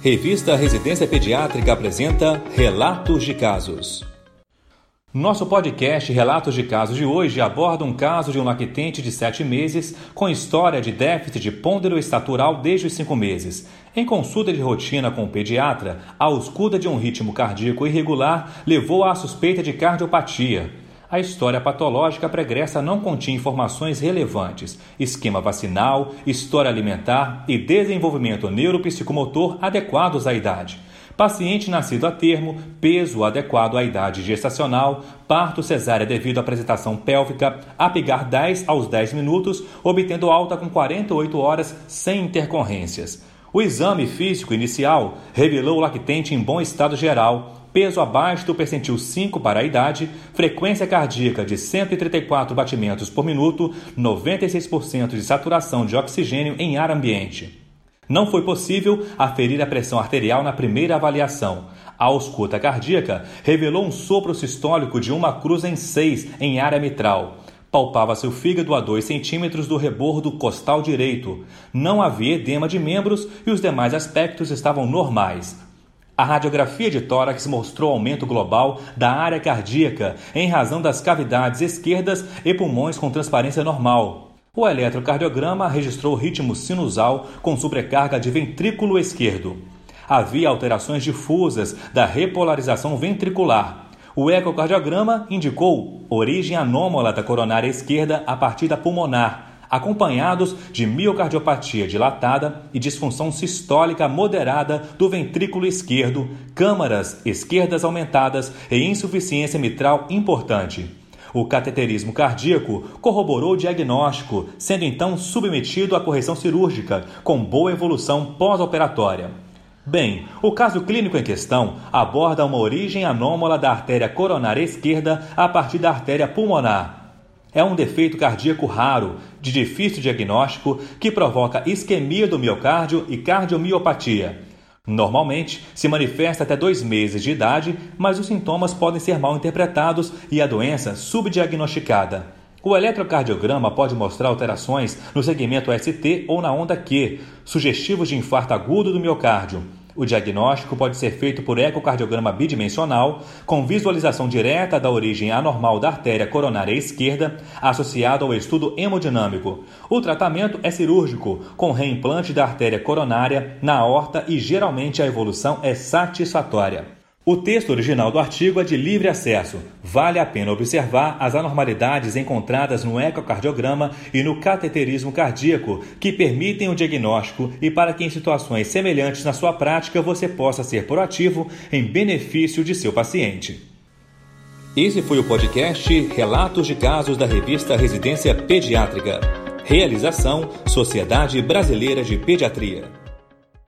Revista Residência Pediátrica apresenta Relatos de Casos. Nosso podcast Relatos de Casos de hoje aborda um caso de um lactente de 7 meses com história de déficit de pôndero estatural desde os 5 meses. Em consulta de rotina com o pediatra, a ausculta de um ritmo cardíaco irregular levou à suspeita de cardiopatia. A história patológica pregressa não continha informações relevantes, esquema vacinal, história alimentar e desenvolvimento neuropsicomotor adequados à idade. Paciente nascido a termo, peso adequado à idade gestacional, parto cesárea devido à apresentação pélvica, apigar 10 aos 10 minutos, obtendo alta com 48 horas sem intercorrências. O exame físico inicial revelou o lactente em bom estado geral, peso abaixo do percentil 5 para a idade, frequência cardíaca de 134 batimentos por minuto, 96% de saturação de oxigênio em ar ambiente. Não foi possível aferir a pressão arterial na primeira avaliação. A ausculta cardíaca revelou um sopro sistólico de uma cruz em 6 em área mitral. Palpava-se o fígado a 2 centímetros do rebordo costal direito. Não havia edema de membros e os demais aspectos estavam normais. A radiografia de tórax mostrou aumento global da área cardíaca em razão das cavidades esquerdas e pulmões com transparência normal. O eletrocardiograma registrou ritmo sinusal com sobrecarga de ventrículo esquerdo. Havia alterações difusas da repolarização ventricular. O ecocardiograma indicou origem anômala da coronária esquerda a partir da pulmonar, acompanhados de miocardiopatia dilatada e disfunção sistólica moderada do ventrículo esquerdo, câmaras esquerdas aumentadas e insuficiência mitral importante. O cateterismo cardíaco corroborou o diagnóstico, sendo então submetido à correção cirúrgica, com boa evolução pós-operatória. Bem, o caso clínico em questão aborda uma origem anômala da artéria coronária esquerda a partir da artéria pulmonar, é um defeito cardíaco raro, de difícil diagnóstico, que provoca isquemia do miocárdio e cardiomiopatia. Normalmente, se manifesta até dois meses de idade, mas os sintomas podem ser mal interpretados e a doença subdiagnosticada. O eletrocardiograma pode mostrar alterações no segmento ST ou na onda Q, sugestivos de infarto agudo do miocárdio. O diagnóstico pode ser feito por ecocardiograma bidimensional, com visualização direta da origem anormal da artéria coronária esquerda, associado ao estudo hemodinâmico. O tratamento é cirúrgico, com reimplante da artéria coronária na aorta e geralmente a evolução é satisfatória. O texto original do artigo é de livre acesso. Vale a pena observar as anormalidades encontradas no ecocardiograma e no cateterismo cardíaco, que permitem o diagnóstico e para que em situações semelhantes na sua prática você possa ser proativo em benefício de seu paciente. Esse foi o podcast Relatos de Casos da revista Residência Pediátrica. Realização Sociedade Brasileira de Pediatria.